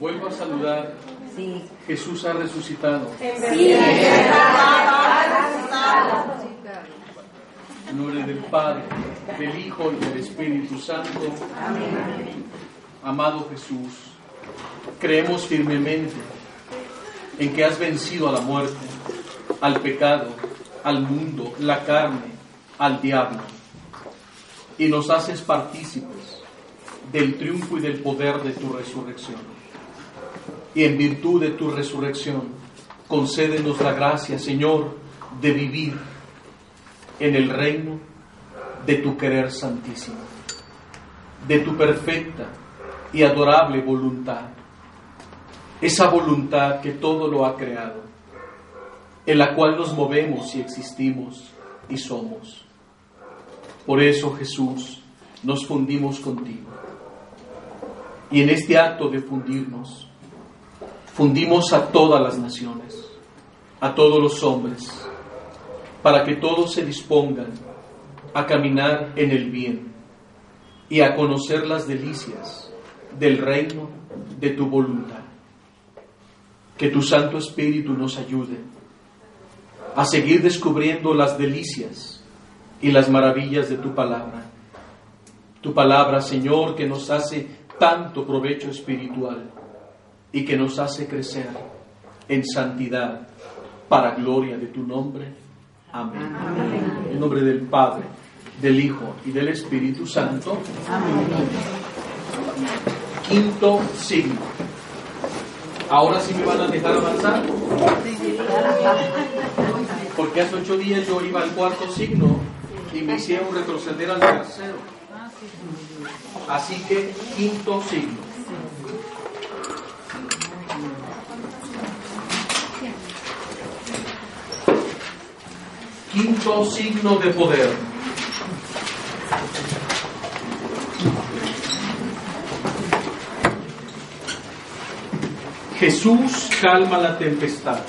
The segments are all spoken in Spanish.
Vuelvo a saludar. Jesús ha resucitado. En nombre del Padre, del Hijo y del Espíritu Santo. Amado Jesús, creemos firmemente en que has vencido a la muerte, al pecado, al mundo, la carne, al diablo, y nos haces partícipes del triunfo y del poder de tu resurrección. Y en virtud de tu resurrección, concédenos la gracia, Señor, de vivir en el reino de tu querer santísimo, de tu perfecta y adorable voluntad. Esa voluntad que todo lo ha creado, en la cual nos movemos y existimos y somos. Por eso, Jesús, nos fundimos contigo. Y en este acto de fundirnos, fundimos a todas las naciones, a todos los hombres, para que todos se dispongan a caminar en el bien y a conocer las delicias del reino de tu voluntad. Que tu Santo Espíritu nos ayude a seguir descubriendo las delicias y las maravillas de tu palabra. Tu palabra, Señor, que nos hace tanto provecho espiritual y que nos hace crecer en santidad para gloria de tu nombre. Amén. En nombre del Padre, del Hijo y del Espíritu Santo. Amén. Quinto signo. Ahora sí me van a dejar avanzar. Porque hace ocho días yo iba al cuarto signo y me hicieron retroceder al tercero. Así que quinto signo. Quinto signo de poder. Jesús calma la tempestad.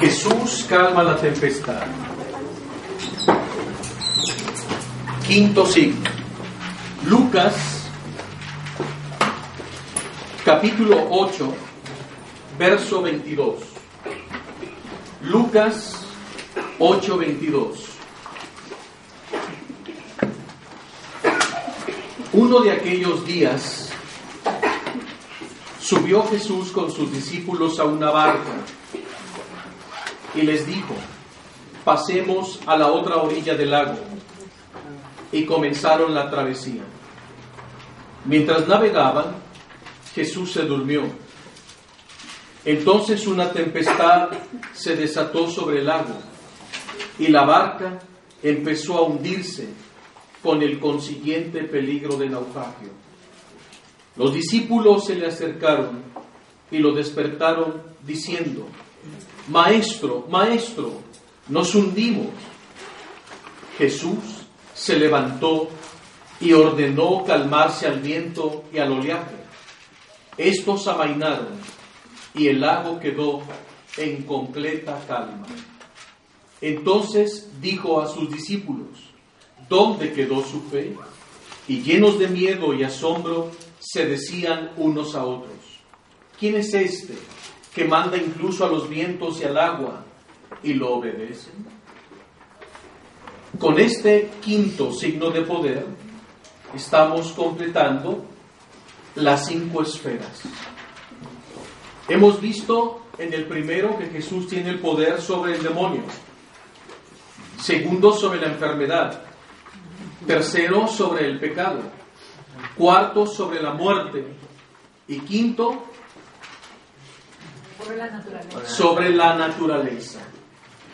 Jesús calma la tempestad. Quinto signo. Lucas capítulo 8, verso 22. Lucas 8, 22. Uno de aquellos días subió Jesús con sus discípulos a una barca y les dijo, pasemos a la otra orilla del lago. Y comenzaron la travesía. Mientras navegaban, Jesús se durmió. Entonces una tempestad se desató sobre el lago y la barca empezó a hundirse con el consiguiente peligro de naufragio. Los discípulos se le acercaron y lo despertaron diciendo, Maestro, Maestro, nos hundimos. Jesús se levantó y ordenó calmarse al viento y al oleaje. Estos amainaron y el lago quedó en completa calma. Entonces dijo a sus discípulos, ¿dónde quedó su fe? Y llenos de miedo y asombro, se decían unos a otros, ¿quién es este que manda incluso a los vientos y al agua y lo obedecen? Con este quinto signo de poder estamos completando las cinco esferas. Hemos visto en el primero que Jesús tiene el poder sobre el demonio. Segundo, sobre la enfermedad. Tercero, sobre el pecado. Cuarto, sobre la muerte. Y quinto, sobre la naturaleza.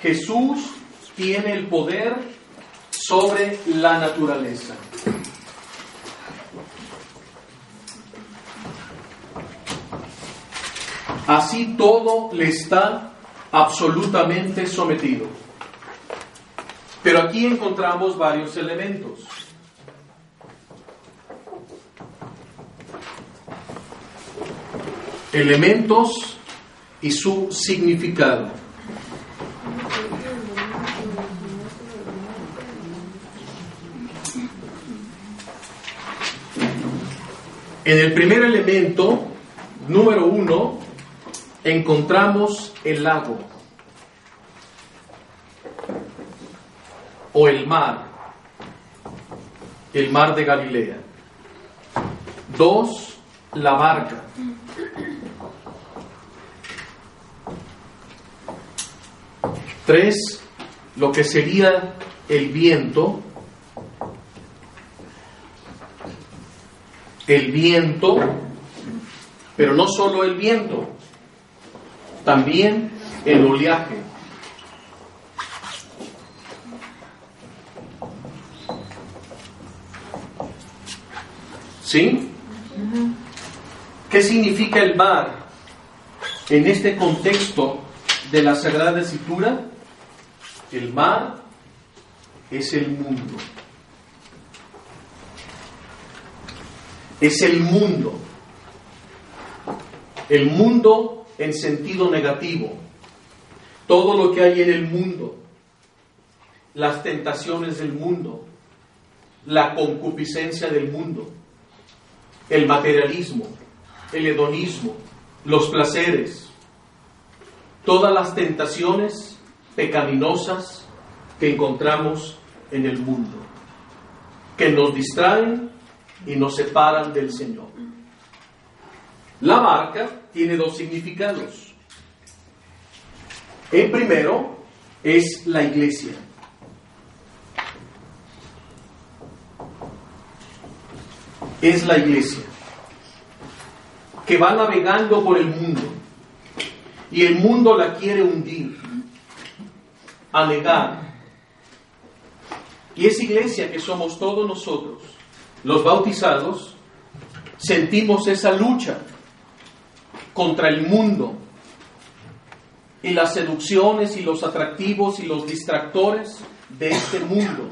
Jesús tiene el poder sobre la naturaleza. Así todo le está absolutamente sometido. Pero aquí encontramos varios elementos. Elementos y su significado. En el primer elemento, número uno, encontramos el lago o el mar, el mar de Galilea. Dos, la barca. Tres, lo que sería el viento. El viento, pero no solo el viento, también el oleaje. ¿Sí? ¿Qué significa el mar en este contexto de la Sagrada Escritura? El mar es el mundo. Es el mundo. El mundo en sentido negativo. Todo lo que hay en el mundo. Las tentaciones del mundo. La concupiscencia del mundo. El materialismo. El hedonismo. Los placeres. Todas las tentaciones pecaminosas que encontramos en el mundo, que nos distraen y nos separan del Señor. La barca tiene dos significados. El primero es la iglesia. Es la iglesia que va navegando por el mundo y el mundo la quiere hundir a negar. Y esa iglesia que somos todos nosotros, los bautizados, sentimos esa lucha contra el mundo y las seducciones y los atractivos y los distractores de este mundo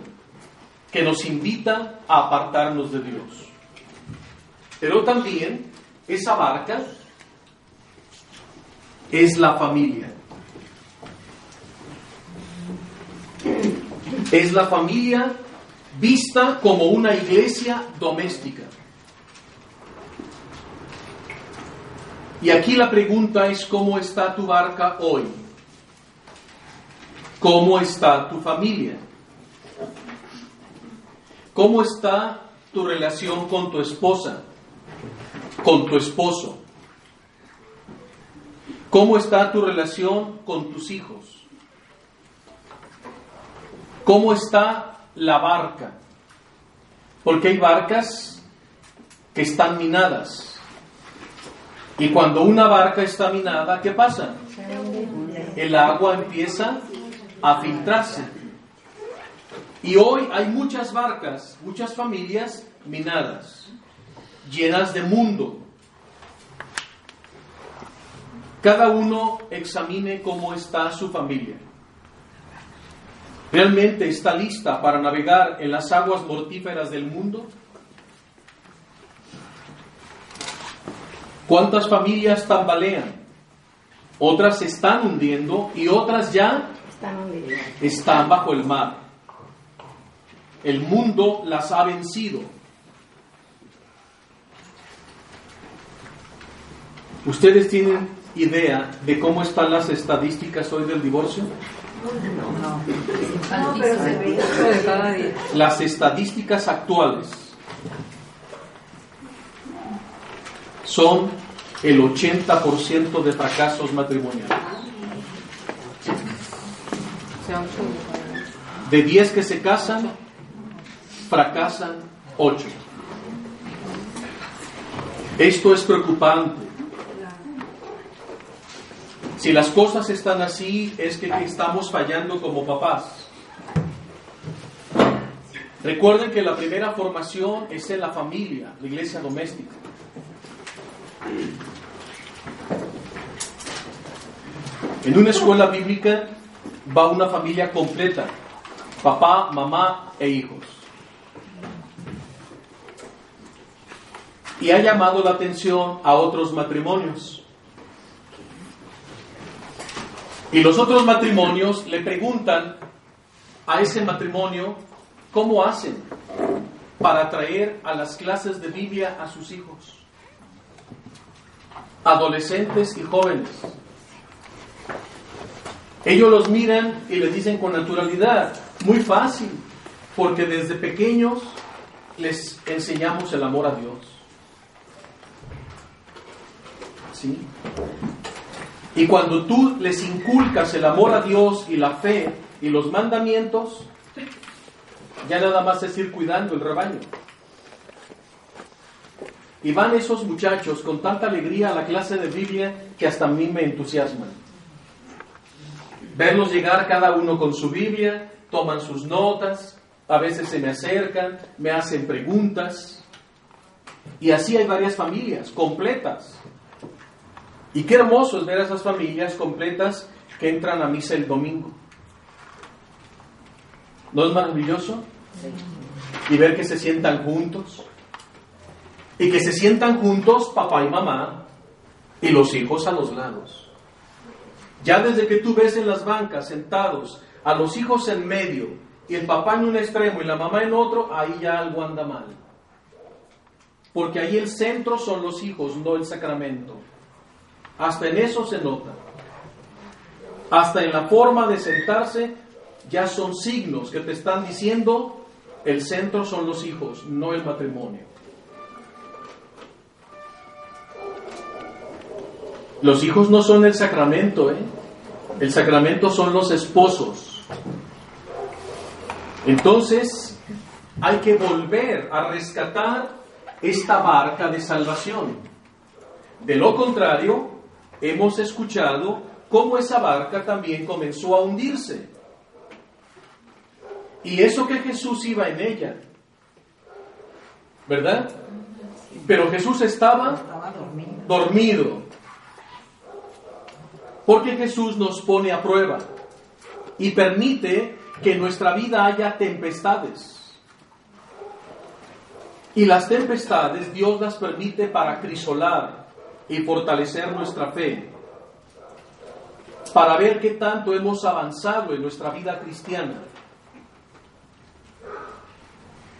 que nos invita a apartarnos de Dios. Pero también esa barca es la familia. Es la familia vista como una iglesia doméstica. Y aquí la pregunta es, ¿cómo está tu barca hoy? ¿Cómo está tu familia? ¿Cómo está tu relación con tu esposa? ¿Con tu esposo? ¿Cómo está tu relación con tus hijos? ¿Cómo está la barca? Porque hay barcas que están minadas. Y cuando una barca está minada, ¿qué pasa? El agua empieza a filtrarse. Y hoy hay muchas barcas, muchas familias minadas, llenas de mundo. Cada uno examine cómo está su familia realmente está lista para navegar en las aguas mortíferas del mundo? ¿Cuántas familias tambalean? Otras se están hundiendo y otras ya están bajo el mar. El mundo las ha vencido. ¿Ustedes tienen idea de cómo están las estadísticas hoy del divorcio? Las estadísticas actuales son el 80% de fracasos matrimoniales. De 10 que se casan, fracasan 8. Esto es preocupante si las cosas están así, es que estamos fallando como papás. Recuerden que la primera formación es en la familia, la iglesia doméstica. En una escuela bíblica va una familia completa, papá, mamá e hijos. Y ha llamado la atención a otros matrimonios. Y los otros matrimonios le preguntan a ese matrimonio cómo hacen para traer a las clases de Biblia a sus hijos, adolescentes y jóvenes. Ellos los miran y les dicen con naturalidad, muy fácil, porque desde pequeños les enseñamos el amor a Dios. ¿Sí? Y cuando tú les inculcas el amor a Dios y la fe y los mandamientos, ya nada más es ir cuidando el rebaño. Y van esos muchachos con tanta alegría a la clase de Biblia que hasta a mí me entusiasman. Verlos llegar cada uno con su Biblia, toman sus notas, a veces se me acercan, me hacen preguntas. Y así hay varias familias completas. Y qué hermoso es ver a esas familias completas que entran a misa el domingo. ¿No es maravilloso? Y ver que se sientan juntos. Y que se sientan juntos papá y mamá y los hijos a los lados. Ya desde que tú ves en las bancas sentados a los hijos en medio y el papá en un extremo y la mamá en otro, ahí ya algo anda mal. Porque ahí el centro son los hijos, no el sacramento. Hasta en eso se nota. Hasta en la forma de sentarse ya son signos que te están diciendo el centro son los hijos, no el matrimonio. Los hijos no son el sacramento, ¿eh? El sacramento son los esposos. Entonces, hay que volver a rescatar esta barca de salvación. De lo contrario, hemos escuchado cómo esa barca también comenzó a hundirse. Y eso que Jesús iba en ella. ¿Verdad? Pero Jesús estaba dormido. Porque Jesús nos pone a prueba y permite que en nuestra vida haya tempestades. Y las tempestades Dios las permite para crisolar y fortalecer nuestra fe, para ver qué tanto hemos avanzado en nuestra vida cristiana.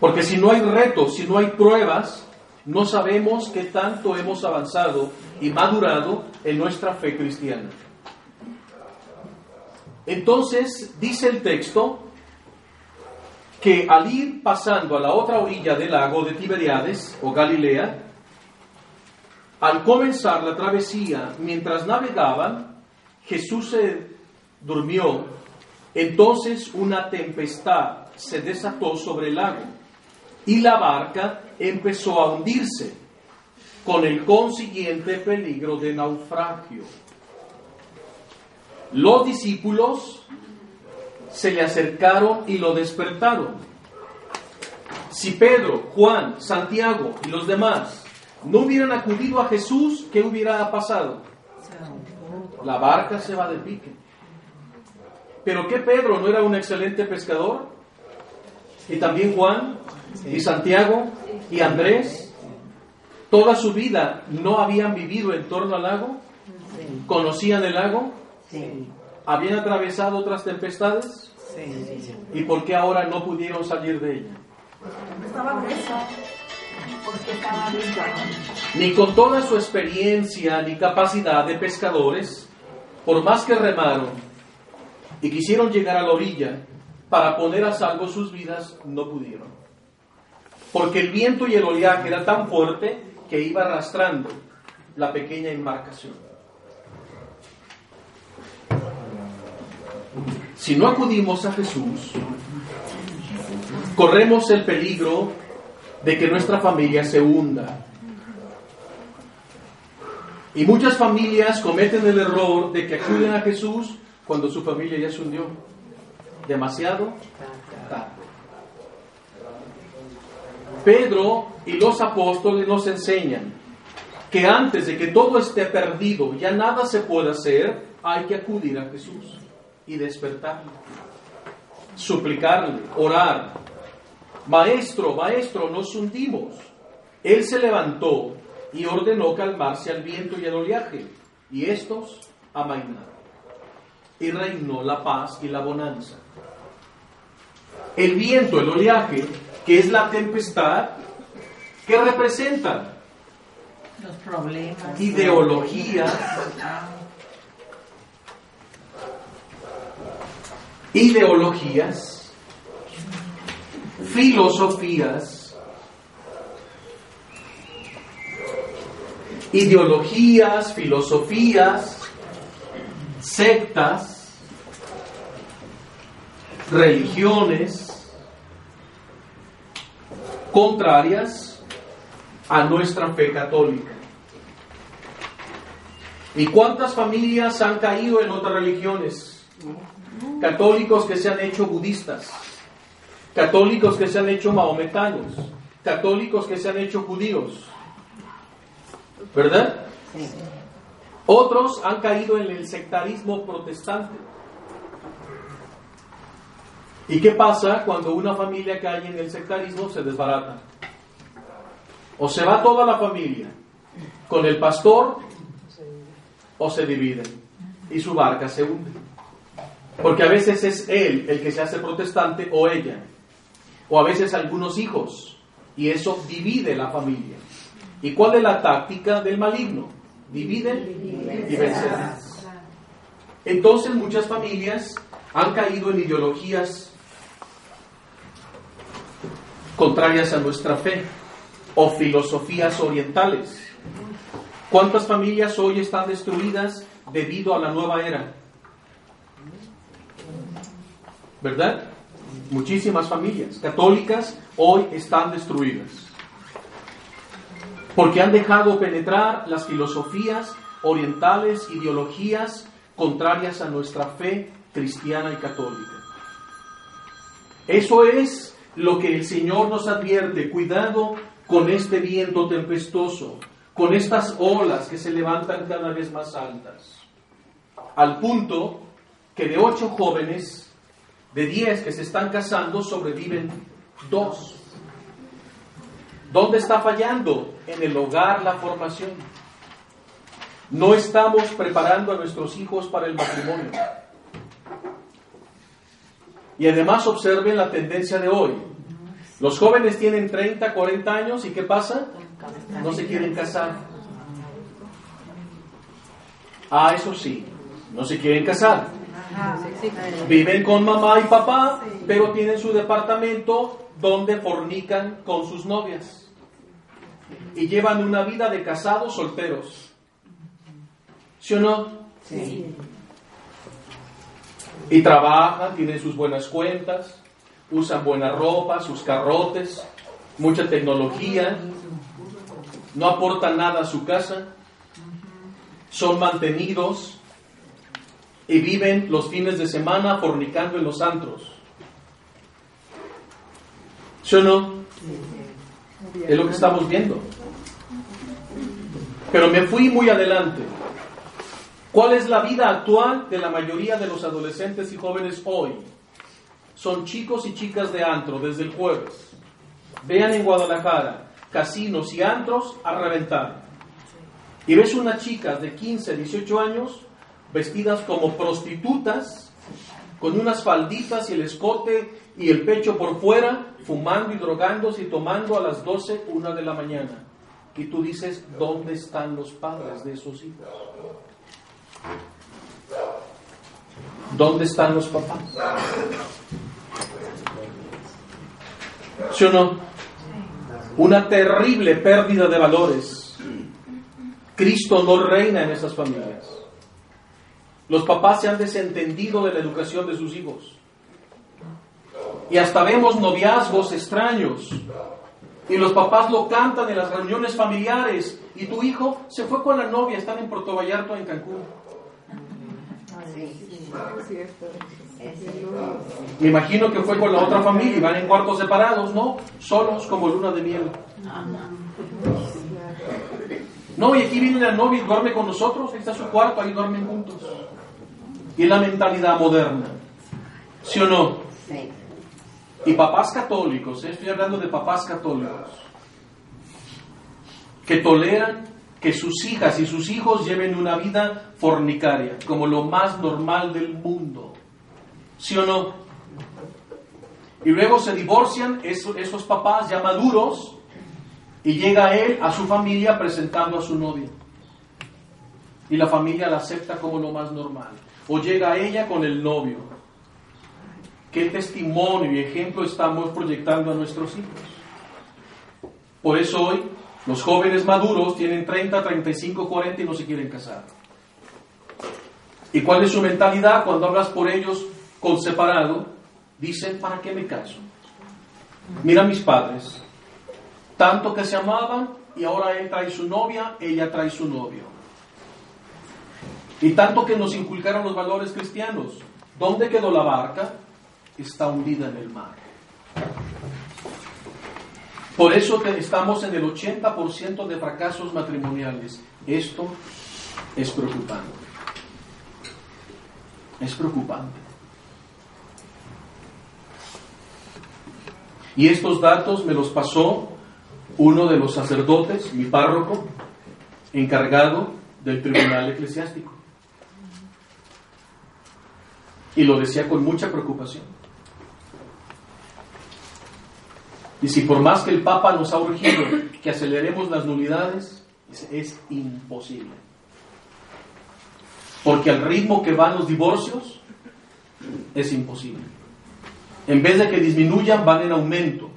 Porque si no hay retos, si no hay pruebas, no sabemos qué tanto hemos avanzado y madurado en nuestra fe cristiana. Entonces, dice el texto que al ir pasando a la otra orilla del lago de Tiberiades o Galilea, al comenzar la travesía, mientras navegaban, Jesús se durmió, entonces una tempestad se desató sobre el lago y la barca empezó a hundirse, con el consiguiente peligro de naufragio. Los discípulos se le acercaron y lo despertaron. Si Pedro, Juan, Santiago y los demás no hubieran acudido a Jesús, ¿qué hubiera pasado? La barca se va de pique. Pero ¿qué Pedro no era un excelente pescador? Y también Juan, y Santiago y Andrés, toda su vida no habían vivido en torno al lago, conocían el lago, habían atravesado otras tempestades, y por qué ahora no pudieron salir de ella. Ni con toda su experiencia ni capacidad de pescadores, por más que remaron y quisieron llegar a la orilla para poner a salvo sus vidas, no pudieron porque el viento y el oleaje era tan fuerte que iba arrastrando la pequeña embarcación. Si no acudimos a Jesús, corremos el peligro de que nuestra familia se hunda. Y muchas familias cometen el error de que acuden a Jesús cuando su familia ya se hundió. Demasiado. Pedro y los apóstoles nos enseñan que antes de que todo esté perdido, ya nada se pueda hacer, hay que acudir a Jesús y despertarle, suplicarle, orar. Maestro, maestro, nos hundimos. Él se levantó y ordenó calmarse al viento y al oleaje, y estos amainaron. Y reinó la paz y la bonanza. El viento, el oleaje, que es la tempestad, ¿qué representan? Los problemas. Ideologías. Ideologías, filosofías, ideologías, filosofías, sectas, religiones contrarias a nuestra fe católica. ¿Y cuántas familias han caído en otras religiones? Católicos que se han hecho budistas, católicos que se han hecho mahometanos, católicos que se han hecho judíos. ¿Verdad? Otros han caído en el sectarismo protestante. ¿Y qué pasa cuando una familia cae en el sectarismo? Se desbarata. O se va toda la familia con el pastor o se dividen y su barca se hunde. Porque a veces es él el que se hace protestante o ella. O a veces algunos hijos. Y eso divide la familia. ¿Y cuál es la táctica del maligno? Divide y. Entonces muchas familias han caído en ideologías contrarias a nuestra fe o filosofías orientales. ¿Cuántas familias hoy están destruidas debido a la nueva era? ¿Verdad? Muchísimas familias católicas hoy están destruidas. Porque han dejado penetrar las filosofías orientales, ideologías contrarias a nuestra fe cristiana y católica. Eso es lo que el Señor nos advierte. Cuidado con este viento tempestuoso, con estas olas que se levantan cada vez más altas. Al punto que de ocho jóvenes, de diez que se están casando, sobreviven dos. ¿Dónde está fallando? En el hogar la formación. No estamos preparando a nuestros hijos para el matrimonio. Y además observen la tendencia de hoy. Los jóvenes tienen 30, 40 años y ¿qué pasa? No se quieren casar. Ah, eso sí, no se quieren casar. Viven con mamá y papá, pero tienen su departamento donde fornican con sus novias. Y llevan una vida de casados solteros. ¿Sí o no? Sí. Y trabajan, tienen sus buenas cuentas, usan buena ropa, sus carrotes, mucha tecnología, no aportan nada a su casa, son mantenidos y viven los fines de semana fornicando en los antros. ¿Sí o no? Es lo que estamos viendo. Pero me fui muy adelante. ¿Cuál es la vida actual de la mayoría de los adolescentes y jóvenes hoy? Son chicos y chicas de antro desde el jueves. Vean en Guadalajara, casinos y antros a reventar. Y ves unas chicas de 15, 18 años vestidas como prostitutas, con unas falditas y el escote y el pecho por fuera, fumando y drogándose y tomando a las 12, una de la mañana. Y tú dices, ¿dónde están los padres de esos hijos? ¿Dónde están los papás? ¿Sí o no? Una terrible pérdida de valores. Cristo no reina en esas familias. Los papás se han desentendido de la educación de sus hijos. Y hasta vemos noviazgos extraños. Y los papás lo cantan en las reuniones familiares. Y tu hijo se fue con la novia, están en Puerto Vallarta, en Cancún. Me imagino que fue con la otra familia y van en cuartos separados, ¿no? Solos como luna de miel. No, y aquí viene la novia y duerme con nosotros, ahí está su cuarto, ahí duermen juntos. Y la mentalidad moderna. ¿Sí o no? Sí. Y papás católicos, ¿eh? estoy hablando de papás católicos, que toleran que sus hijas y sus hijos lleven una vida fornicaria, como lo más normal del mundo. ¿Sí o no? Y luego se divorcian esos, esos papás ya maduros y llega él a su familia presentando a su novia. Y la familia la acepta como lo más normal. O llega ella con el novio. ¿Qué testimonio y ejemplo estamos proyectando a nuestros hijos? Por eso hoy los jóvenes maduros tienen 30, 35, 40 y no se quieren casar. ¿Y cuál es su mentalidad cuando hablas por ellos con separado? Dicen, ¿para qué me caso? Mira a mis padres, tanto que se amaban y ahora él trae su novia, ella trae su novio. Y tanto que nos inculcaron los valores cristianos. ¿Dónde quedó la barca? Está hundida en el mar. Por eso estamos en el 80% de fracasos matrimoniales. Esto es preocupante. Es preocupante. Y estos datos me los pasó uno de los sacerdotes, mi párroco, encargado del tribunal eclesiástico. Y lo decía con mucha preocupación. Y si por más que el Papa nos ha urgido que aceleremos las nulidades, es imposible. Porque al ritmo que van los divorcios, es imposible. En vez de que disminuyan, van en aumento.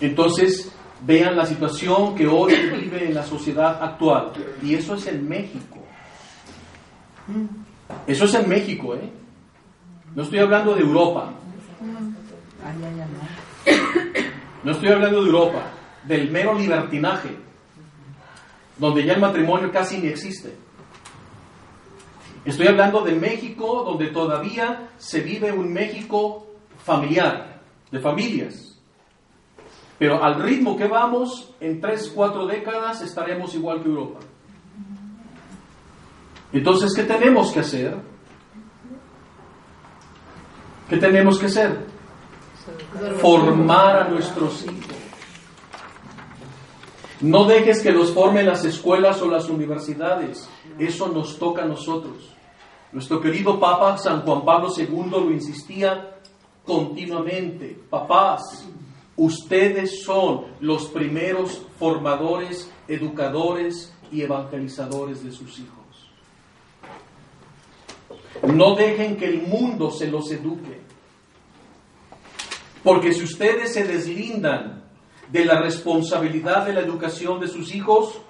Entonces, vean la situación que hoy vive en la sociedad actual. Y eso es en México. Eso es en México, ¿eh? No estoy hablando de Europa. No estoy hablando de Europa, del mero libertinaje, donde ya el matrimonio casi ni existe. Estoy hablando de México, donde todavía se vive un México familiar, de familias. Pero al ritmo que vamos, en tres, cuatro décadas estaremos igual que Europa. Entonces, ¿qué tenemos que hacer? ¿Qué tenemos que hacer? Formar a nuestros hijos. No dejes que los formen las escuelas o las universidades. Eso nos toca a nosotros. Nuestro querido Papa San Juan Pablo II lo insistía continuamente. Papás, Ustedes son los primeros formadores, educadores y evangelizadores de sus hijos. No dejen que el mundo se los eduque. Porque si ustedes se deslindan de la responsabilidad de la educación de sus hijos,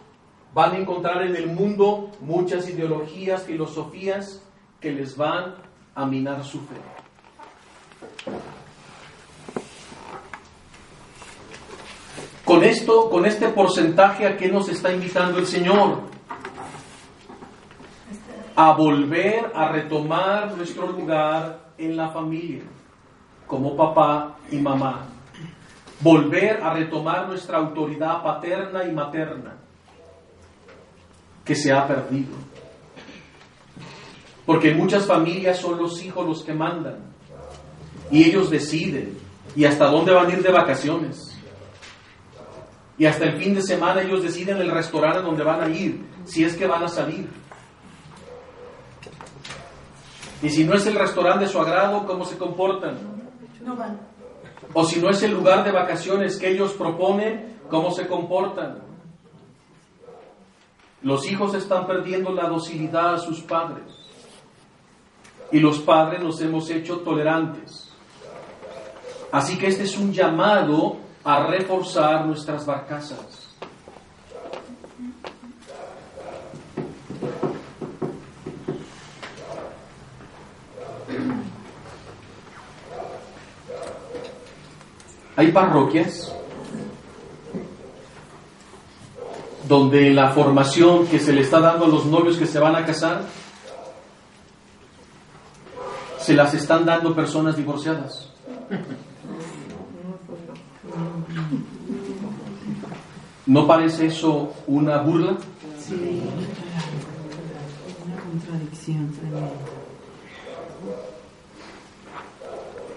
van a encontrar en el mundo muchas ideologías, filosofías que les van a minar su fe. Con esto, con este porcentaje, ¿a qué nos está invitando el Señor? A volver a retomar nuestro lugar en la familia, como papá y mamá. Volver a retomar nuestra autoridad paterna y materna, que se ha perdido. Porque muchas familias son los hijos los que mandan. Y ellos deciden. ¿Y hasta dónde van a ir de vacaciones? Y hasta el fin de semana ellos deciden el restaurante donde van a ir, si es que van a salir. Y si no es el restaurante de su agrado, ¿cómo se comportan? No van. O si no es el lugar de vacaciones que ellos proponen, ¿cómo se comportan? Los hijos están perdiendo la docilidad a sus padres. Y los padres nos hemos hecho tolerantes. Así que este es un llamado a reforzar nuestras barcazas. Hay parroquias donde la formación que se le está dando a los novios que se van a casar se las están dando personas divorciadas. ¿No parece eso una burla? Sí. Una contradicción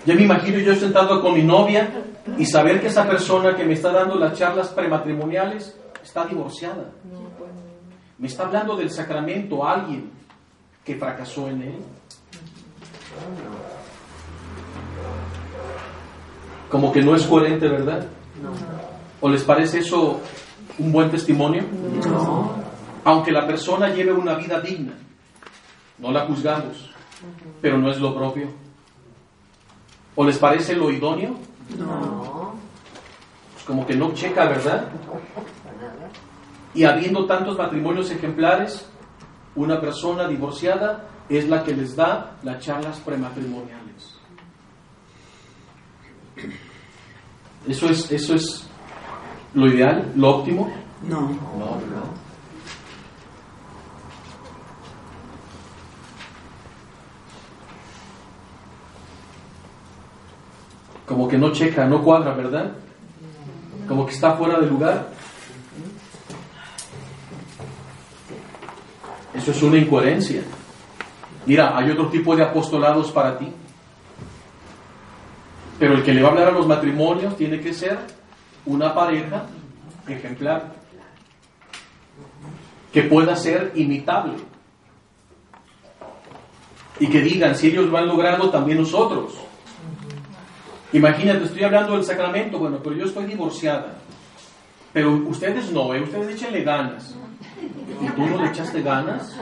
Ya me imagino yo sentado con mi novia y saber que esa persona que me está dando las charlas prematrimoniales está divorciada. Me está hablando del sacramento a alguien que fracasó en él. Como que no es coherente, ¿verdad? ¿O les parece eso un buen testimonio? No. Aunque la persona lleve una vida digna, no la juzgamos, pero no es lo propio. ¿O les parece lo idóneo? No. Pues como que no checa, ¿verdad? Y habiendo tantos matrimonios ejemplares, una persona divorciada es la que les da las charlas prematrimoniales. ¿Eso es, eso es lo ideal, lo óptimo? No. No, no. Como que no checa, no cuadra, ¿verdad? Como que está fuera de lugar. Eso es una incoherencia. Mira, hay otro tipo de apostolados para ti. Pero el que le va a hablar a los matrimonios tiene que ser una pareja ejemplar, que pueda ser imitable. Y que digan, si ellos lo han logrado, también nosotros. Imagínate, estoy hablando del sacramento, bueno, pero yo estoy divorciada. Pero ustedes no, ¿eh? ustedes échenle ganas. ¿Y tú no le echaste ganas?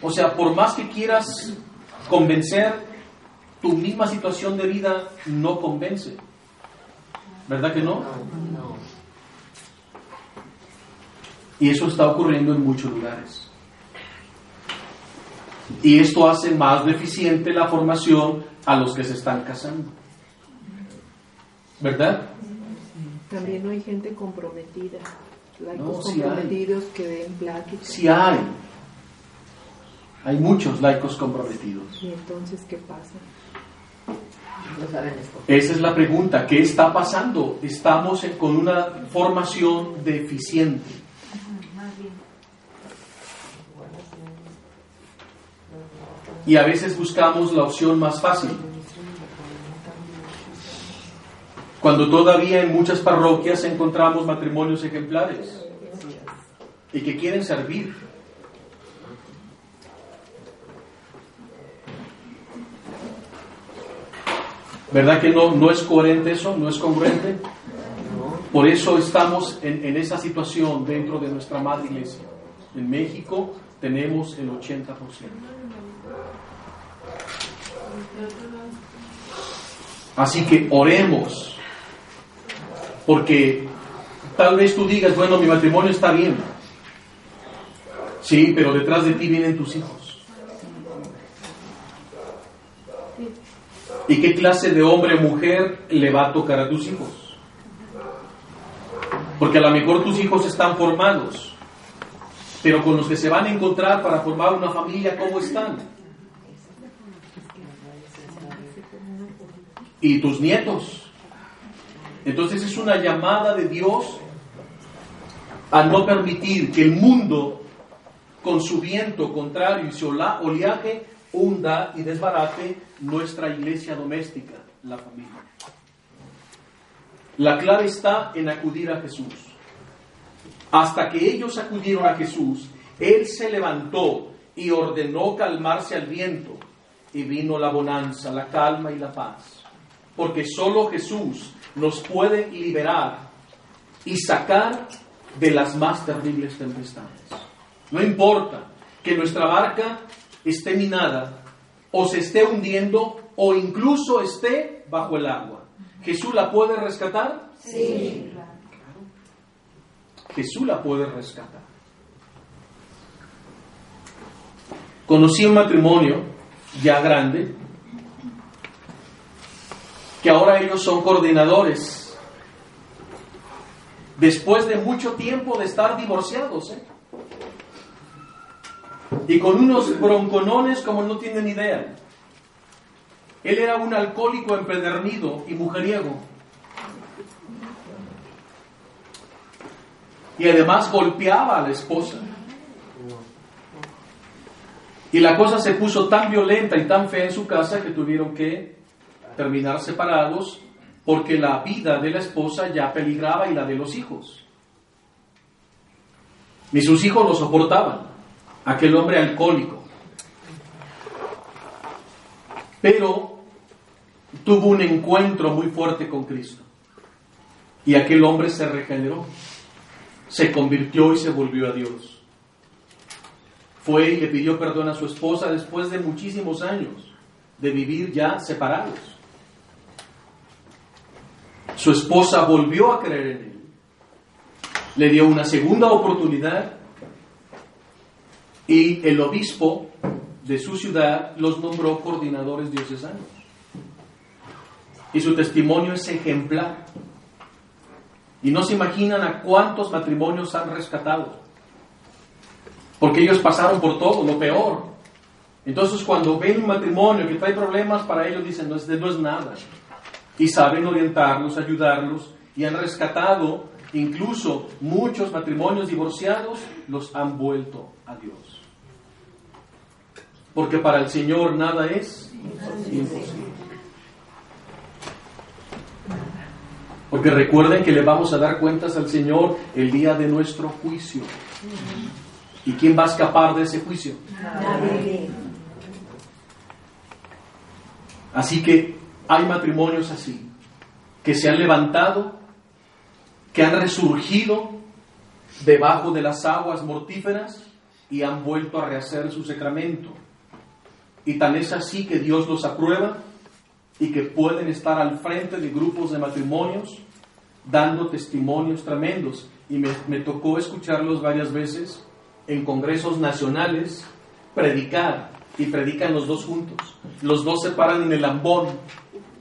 O sea, por más que quieras convencer, tu misma situación de vida no convence. ¿Verdad que no? Y eso está ocurriendo en muchos lugares. Y esto hace más deficiente la formación a los que se están casando. ¿Verdad? También no hay gente comprometida. Laicos No, sí hay. comprometidos que den pláticas. Sí hay. Hay muchos laicos comprometidos. ¿Y entonces qué pasa? Esa es la pregunta. ¿Qué está pasando? Estamos en- con una formación deficiente. Y a veces buscamos la opción más fácil. Cuando todavía en muchas parroquias encontramos matrimonios ejemplares y que quieren servir. ¿Verdad que no, no es coherente eso? ¿No es congruente? Por eso estamos en, en esa situación dentro de nuestra madre iglesia. En México tenemos el 80%. Así que oremos, porque tal vez tú digas, bueno, mi matrimonio está bien. Sí, pero detrás de ti vienen tus hijos. ¿Y qué clase de hombre o mujer le va a tocar a tus hijos? Porque a lo mejor tus hijos están formados, pero con los que se van a encontrar para formar una familia, ¿cómo están? Y tus nietos. Entonces es una llamada de Dios a no permitir que el mundo, con su viento contrario y su oleaje, hunda y desbarate nuestra iglesia doméstica, la familia. La clave está en acudir a Jesús. Hasta que ellos acudieron a Jesús, Él se levantó y ordenó calmarse al viento, y vino la bonanza, la calma y la paz. Porque solo Jesús nos puede liberar y sacar de las más terribles tempestades. No importa que nuestra barca esté minada o se esté hundiendo o incluso esté bajo el agua. ¿Jesús la puede rescatar? Sí. Jesús la puede rescatar. Conocí un matrimonio ya grande, que ahora ellos son coordinadores, después de mucho tiempo de estar divorciados, ¿eh? y con unos bronconones como no tienen idea. Él era un alcohólico empedernido y mujeriego. Y además golpeaba a la esposa. Y la cosa se puso tan violenta y tan fea en su casa que tuvieron que terminar separados porque la vida de la esposa ya peligraba y la de los hijos. Ni sus hijos lo soportaban, aquel hombre alcohólico. Pero tuvo un encuentro muy fuerte con Cristo. Y aquel hombre se regeneró, se convirtió y se volvió a Dios. Fue y le pidió perdón a su esposa después de muchísimos años de vivir ya separados. Su esposa volvió a creer en él. Le dio una segunda oportunidad y el obispo de su ciudad los nombró coordinadores diocesanos. Y su testimonio es ejemplar. Y no se imaginan a cuántos matrimonios han rescatado. Porque ellos pasaron por todo, lo peor. Entonces cuando ven un matrimonio que trae problemas, para ellos dicen, no, no es nada. Y saben orientarlos, ayudarlos, y han rescatado incluso muchos matrimonios divorciados, los han vuelto a Dios. Porque para el Señor nada es imposible. Porque recuerden que le vamos a dar cuentas al Señor el día de nuestro juicio. ¿Y quién va a escapar de ese juicio? Así que hay matrimonios así, que se han levantado, que han resurgido debajo de las aguas mortíferas y han vuelto a rehacer su sacramento. Y tal es así que Dios los aprueba y que pueden estar al frente de grupos de matrimonios dando testimonios tremendos. Y me, me tocó escucharlos varias veces en congresos nacionales predicar y predican los dos juntos. Los dos se paran en el ambón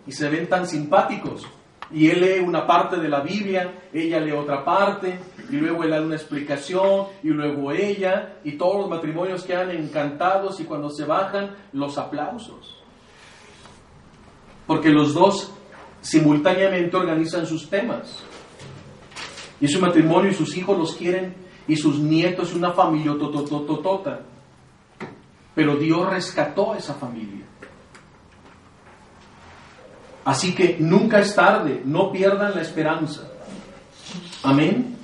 y se ven tan simpáticos. Y él lee una parte de la Biblia, ella lee otra parte, y luego él da una explicación, y luego ella, y todos los matrimonios quedan encantados y cuando se bajan, los aplausos. Porque los dos simultáneamente organizan sus temas. Y su matrimonio y sus hijos los quieren, y sus nietos, una familia totototota. Pero Dios rescató a esa familia. Así que nunca es tarde, no pierdan la esperanza. Amén.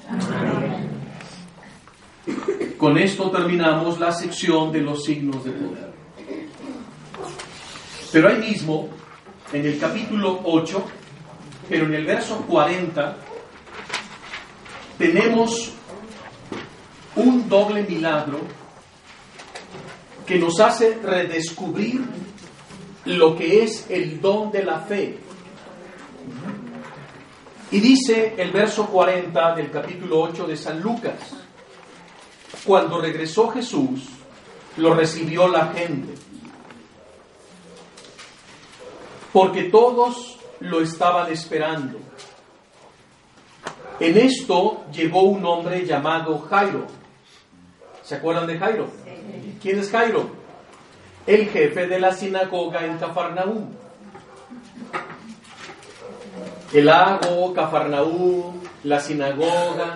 Con esto terminamos la sección de los signos de poder. Pero ahí mismo, en el capítulo 8, pero en el verso 40, tenemos un doble milagro que nos hace redescubrir lo que es el don de la fe. Y dice el verso 40 del capítulo 8 de San Lucas, cuando regresó Jesús, lo recibió la gente, porque todos lo estaban esperando. En esto llegó un hombre llamado Jairo. ¿Se acuerdan de Jairo? ¿Quién es Jairo? El jefe de la sinagoga en Cafarnaúm. El lago, Cafarnaúm, la sinagoga,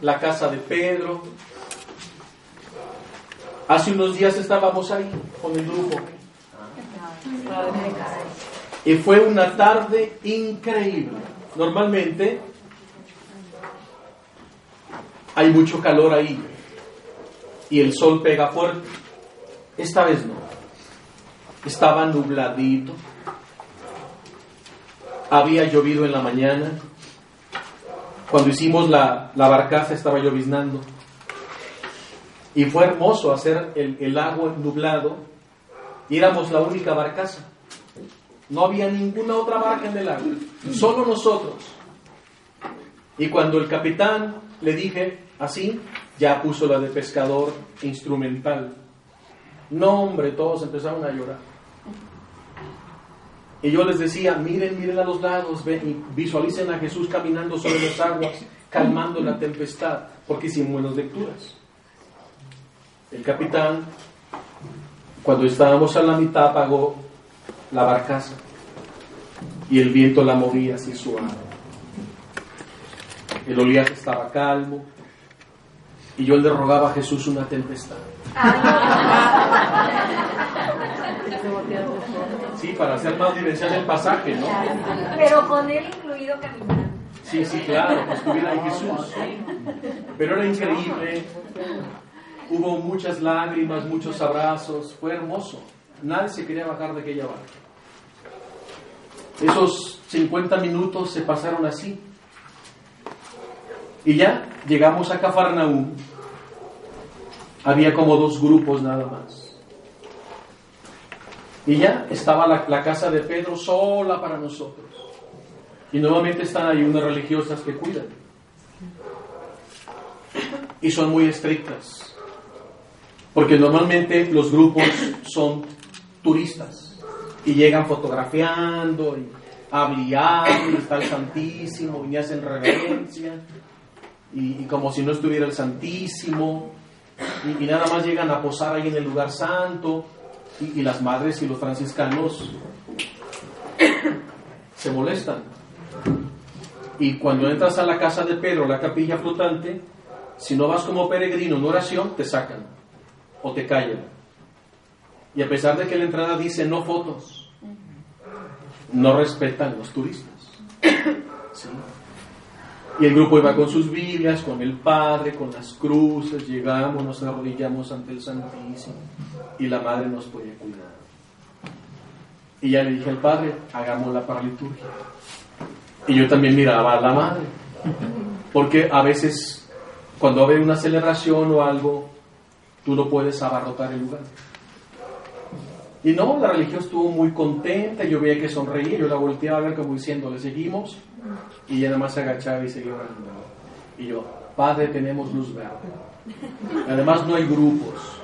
la casa de Pedro. Hace unos días estábamos ahí con el grupo. Y fue una tarde increíble. Normalmente hay mucho calor ahí y el sol pega fuerte. Esta vez no. Estaba nubladito. Había llovido en la mañana. Cuando hicimos la, la barcaza estaba lloviznando. Y fue hermoso hacer el, el agua nublado. Y éramos la única barcaza. No había ninguna otra barca en el agua. Solo nosotros. Y cuando el capitán le dije así, ya puso la de pescador instrumental. No, hombre, todos empezaron a llorar. Y yo les decía, miren, miren a los lados, ven y visualicen a Jesús caminando sobre las aguas, calmando la tempestad, porque hicimos buenas lecturas. El capitán, cuando estábamos a la mitad, apagó la barcaza y el viento la movía así suave. El oleaje estaba calmo, Y yo le rogaba a Jesús una tempestad. Sí, para hacer más dimensión el pasaje, ¿no? Pero con él incluido caminando. Sí, sí, claro, que estuviera ahí Jesús. Pero era increíble. Hubo muchas lágrimas, muchos abrazos. Fue hermoso. Nadie se quería bajar de aquella barca. Esos 50 minutos se pasaron así. Y ya llegamos a Cafarnaúm. Había como dos grupos nada más. Y ya estaba la, casa de Pedro sola para nosotros. Y nuevamente están ahí unas religiosas que cuidan. Y son muy estrictas. Porque normalmente los grupos son turistas. Y llegan fotografiando y hablando, y está el Santísimo, y hacen reverencia. Y, y como si no estuviera el Santísimo. Y, y nada más llegan a posar ahí en el lugar santo. Y, y las madres y los franciscanos se molestan. Y cuando entras a la casa de Pedro, la capilla flotante, si no vas como peregrino en oración, te sacan o te callan. Y a pesar de que la entrada dice no fotos, no respetan los turistas. ¿Sí? Y el grupo iba con sus Biblias, con el Padre, con las cruces, llegamos, nos arrodillamos ante el Santísimo y la Madre nos podía cuidar. Y ya le dije al Padre, hagámosla para liturgia. Y yo también miraba a la Madre, porque a veces cuando hay una celebración o algo, tú no puedes abarrotar el lugar. Y no, la religión estuvo muy contenta, yo veía que sonreía, yo la volteaba a ver como diciendo, le seguimos, y ella nada más se agachaba y seguía orando. Y yo, Padre, tenemos luz verde. Además no hay grupos.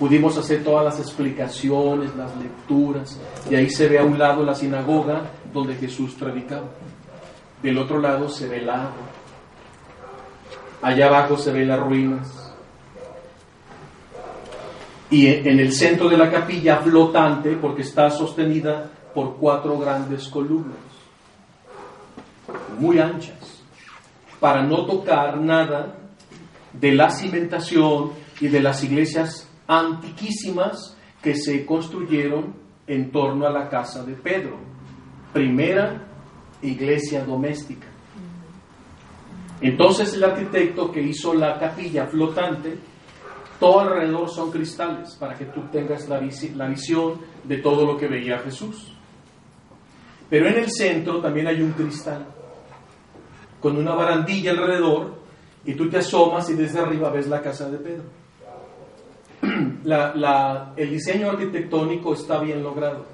Pudimos hacer todas las explicaciones, las lecturas, y ahí se ve a un lado la sinagoga donde Jesús predicaba. Del otro lado se ve el lago. Allá abajo se ven las ruinas. Y en el centro de la capilla flotante, porque está sostenida por cuatro grandes columnas, muy anchas, para no tocar nada de la cimentación y de las iglesias antiquísimas que se construyeron en torno a la casa de Pedro. Primera iglesia doméstica. Entonces el arquitecto que hizo la capilla flotante, todo alrededor son cristales para que tú tengas la, visi la visión de todo lo que veía Jesús. Pero en el centro también hay un cristal con una barandilla alrededor y tú te asomas y desde arriba ves la casa de Pedro. La, la, el diseño arquitectónico está bien logrado.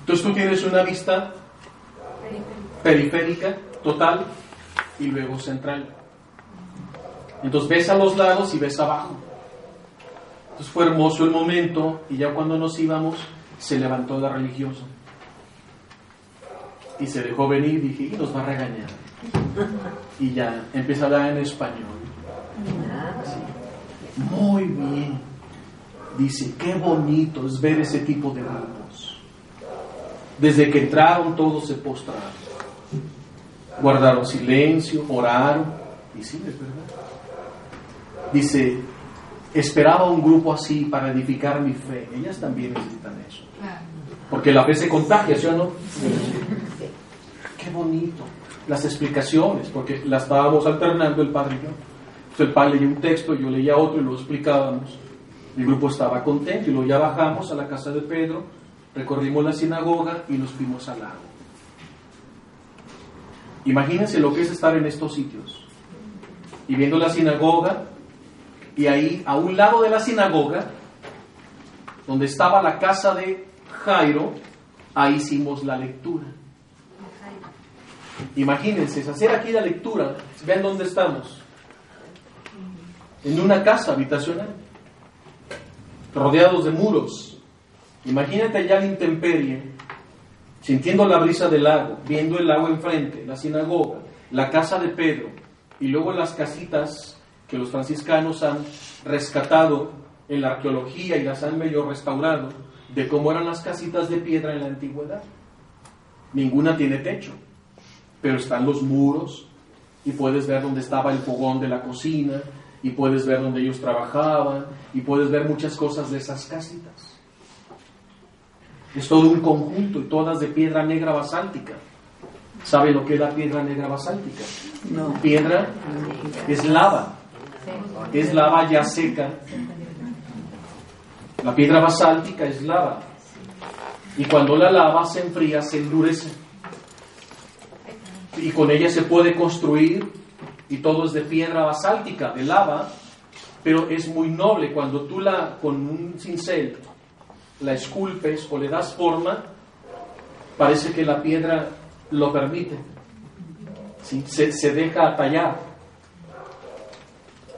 Entonces tú tienes una vista periférica total y luego central. Entonces ves a los lados y ves abajo. Entonces fue hermoso el momento y ya cuando nos íbamos se levantó la religiosa. Y se dejó venir dije, y nos va a regañar. Y ya empieza en español. Muy bien. Dice, qué bonito es ver ese tipo de grupos. Desde que entraron todos se postraron. Guardaron silencio, oraron. Y sí, es verdad. Dice, esperaba un grupo así para edificar mi fe. Ellas también necesitan eso. Porque la fe se contagia, ¿sí o no? Qué bonito. Las explicaciones, porque las estábamos alternando el padre y yo. Entonces el padre leía un texto, yo leía otro y lo explicábamos. El grupo estaba contento y luego ya bajamos a la casa de Pedro, recorrimos la sinagoga y nos fuimos al lago. Imagínense lo que es estar en estos sitios y viendo la sinagoga y ahí a un lado de la sinagoga, donde estaba la casa de Jairo, ahí hicimos la lectura. Imagínense, hacer aquí la lectura, vean dónde estamos. En una casa habitacional, rodeados de muros. Imagínate allá la intemperie, sintiendo la brisa del lago, viendo el lago enfrente, la sinagoga, la casa de Pedro, y luego las casitas que los franciscanos han rescatado en la arqueología y las han medio restaurado, de cómo eran las casitas de piedra en la antigüedad. Ninguna tiene techo, pero están los muros y puedes ver dónde estaba el fogón de la cocina y puedes ver dónde ellos trabajaban y puedes ver muchas cosas de esas casitas. Es todo un conjunto y todas de piedra negra basáltica. ¿Sabe lo que es la piedra negra basáltica? No. Piedra es lava, es lava ya seca. La piedra basáltica es lava. Y cuando la lava se enfría, se endurece. Y con ella se puede construir, y todo es de piedra basáltica, de lava, pero es muy noble. Cuando tú la, con un cincel, la esculpes o le das forma, parece que la piedra lo permite. Se, se deja tallar.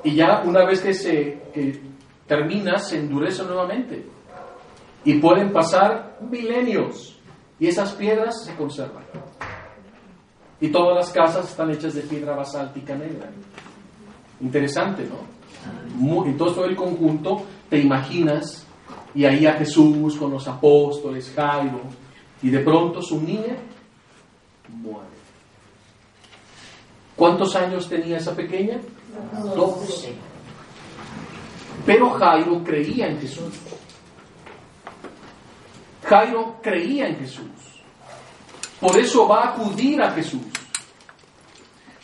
Y ya una vez que se termina, se endurece nuevamente. Y pueden pasar milenios. Y esas piedras se conservan. Y todas las casas están hechas de piedra basáltica negra. Interesante, ¿no? Muy- entonces todo el conjunto, te imaginas, y ahí a Jesús con los apóstoles, Jairo, y de pronto su niña muere. ¿Cuántos años tenía esa pequeña? Dos. Pero Jairo creía en Jesús. Jairo creía en Jesús. Por eso va a acudir a Jesús.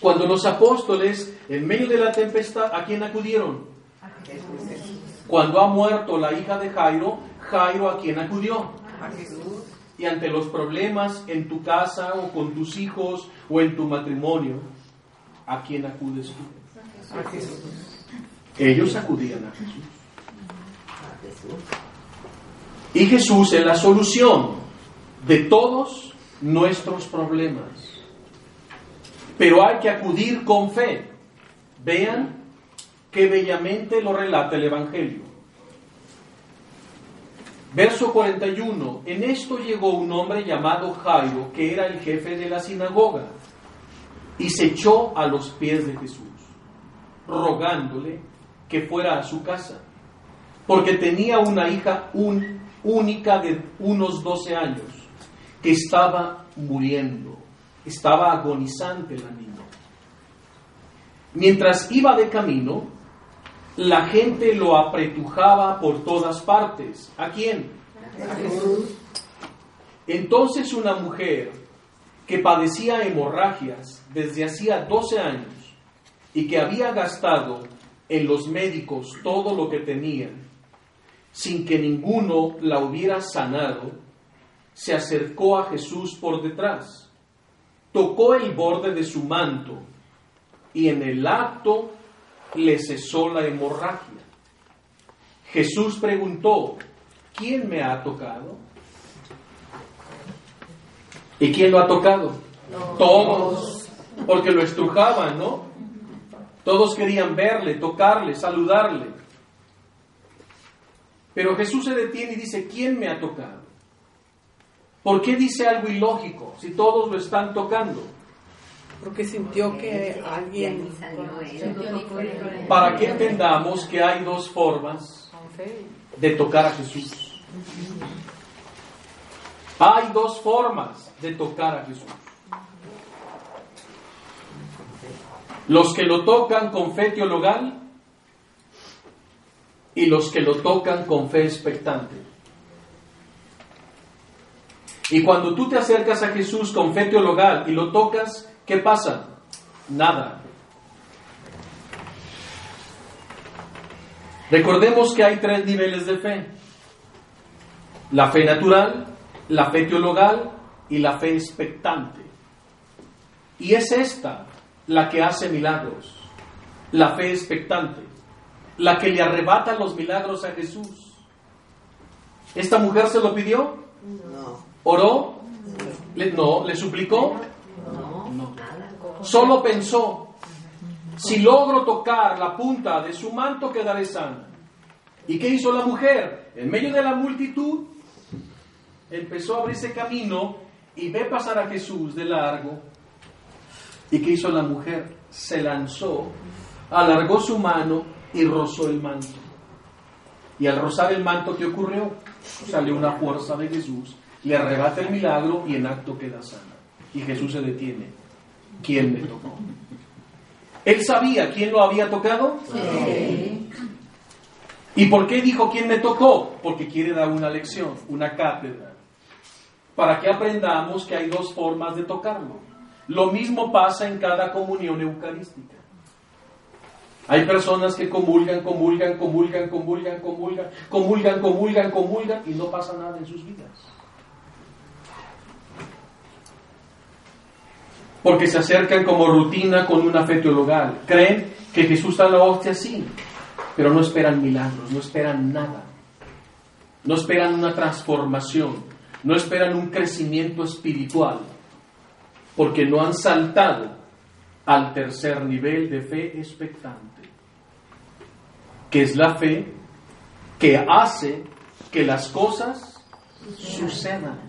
Cuando los apóstoles, en medio de la tempestad, ¿a quién acudieron? Cuando ha muerto la hija de Jairo, Jairo a quién acudió? Y ante los problemas en tu casa o con tus hijos o en tu matrimonio, ¿a quién acudes tú? Ellos acudían a Jesús. Y Jesús es la solución de todos nuestros problemas. Pero hay que acudir con fe. Vean qué bellamente lo relata el Evangelio. Verso 41. En esto llegó un hombre llamado Jairo, que era el jefe de la sinagoga, y se echó a los pies de Jesús, rogándole que fuera a su casa, porque tenía una hija un- única de unos 12 años, que estaba muriendo, estaba agonizante la niña. Mientras iba de camino, la gente lo apretujaba por todas partes. ¿A quién? Entonces una mujer que padecía hemorragias desde hacía 12 años y que había gastado en los médicos todo lo que tenía, sin que ninguno la hubiera sanado, se acercó a Jesús por detrás, tocó el borde de su manto y en el acto le cesó la hemorragia. Jesús preguntó, ¿quién me ha tocado? ¿Y quién lo ha tocado? Todos, porque lo estrujaban, ¿no? Todos querían verle, tocarle, saludarle. Pero Jesús se detiene y dice, ¿quién me ha tocado? ¿Por qué dice algo ilógico si todos lo están tocando? Porque sintió que alguien Para que entendamos que hay dos formas de tocar a Jesús. Hay dos formas de tocar a Jesús. Los que lo tocan con fe teologal y los que lo tocan con fe expectante. Y cuando tú te acercas a Jesús con fe teologal y lo tocas, ¿qué pasa? Nada. Recordemos que hay tres niveles de fe. La fe natural, la fe teologal y la fe expectante. Y es esta la que hace milagros, la fe expectante, la que le arrebata los milagros a Jesús. ¿Esta mujer se lo pidió? No. ¿Oró? Le- no, ¿le suplicó? No. Solo pensó, si logro tocar la punta de su manto quedaré sana. ¿Y qué hizo la mujer? En medio de la multitud empezó a abrirse camino y ve pasar a Jesús de largo. ¿Y qué hizo la mujer? Se lanzó, alargó su mano y rozó el manto. Y al rozar el manto, ¿qué ocurrió? Salió una fuerza de Jesús, le arrebata el milagro y en acto queda sana. Y Jesús se detiene. ¿Quién me tocó? Él sabía quién lo había tocado. ¿Y por qué dijo quién me tocó? Porque quiere dar una lección, una cátedra, para que aprendamos que hay dos formas de tocarlo. Lo mismo pasa en cada comunión eucarística. Hay personas que comulgan, comulgan, comulgan, comulgan, comulgan, comulgan, comulgan, comulgan y no pasa nada en sus vidas. Porque se acercan como rutina con una fe teologal. Creen que Jesús en la hostia así, pero no esperan milagros, no esperan nada. No esperan una transformación, no esperan un crecimiento espiritual, porque no han saltado al tercer nivel de fe expectante, que es la fe que hace que las cosas sucedan.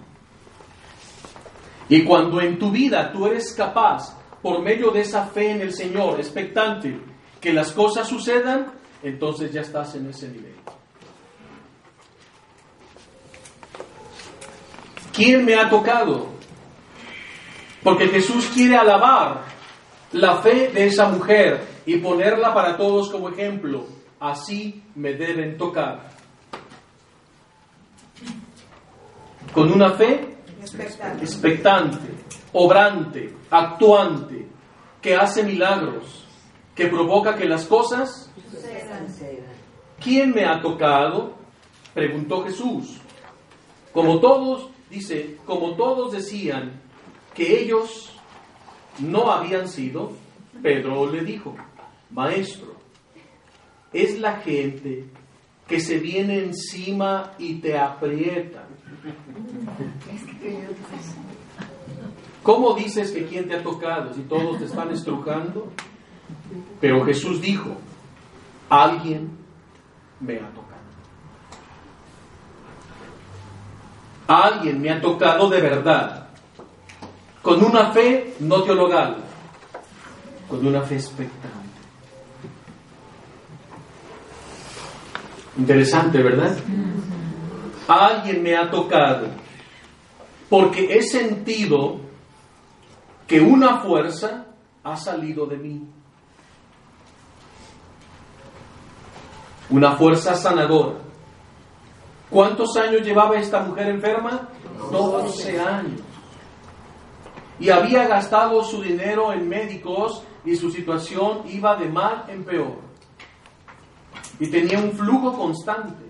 Y cuando en tu vida tú eres capaz, por medio de esa fe en el Señor, expectante, que las cosas sucedan, entonces ya estás en ese nivel. ¿Quién me ha tocado? Porque Jesús quiere alabar la fe de esa mujer y ponerla para todos como ejemplo. Así me deben tocar. Con una fe expectante, expectante obrante, actuante, que hace milagros, que provoca que las cosas ¿Quién me ha tocado? Preguntó Jesús. Como todos, dice, como todos decían que ellos no habían sido, Pedro le dijo, Maestro, es la gente que se viene encima y te aprieta. ¿Cómo dices que quién te ha tocado si todos te están estrujando? Pero Jesús dijo, alguien me ha tocado. Alguien me ha tocado de verdad, con una fe no teologal, con una fe expectante. Interesante, ¿verdad? Alguien me ha tocado, porque he sentido que una fuerza ha salido de mí. una fuerza sanadora. ¿Cuántos años llevaba esta mujer enferma? 12 años. Y había gastado su dinero en médicos y su situación iba de mal en peor. Y tenía un flujo constante.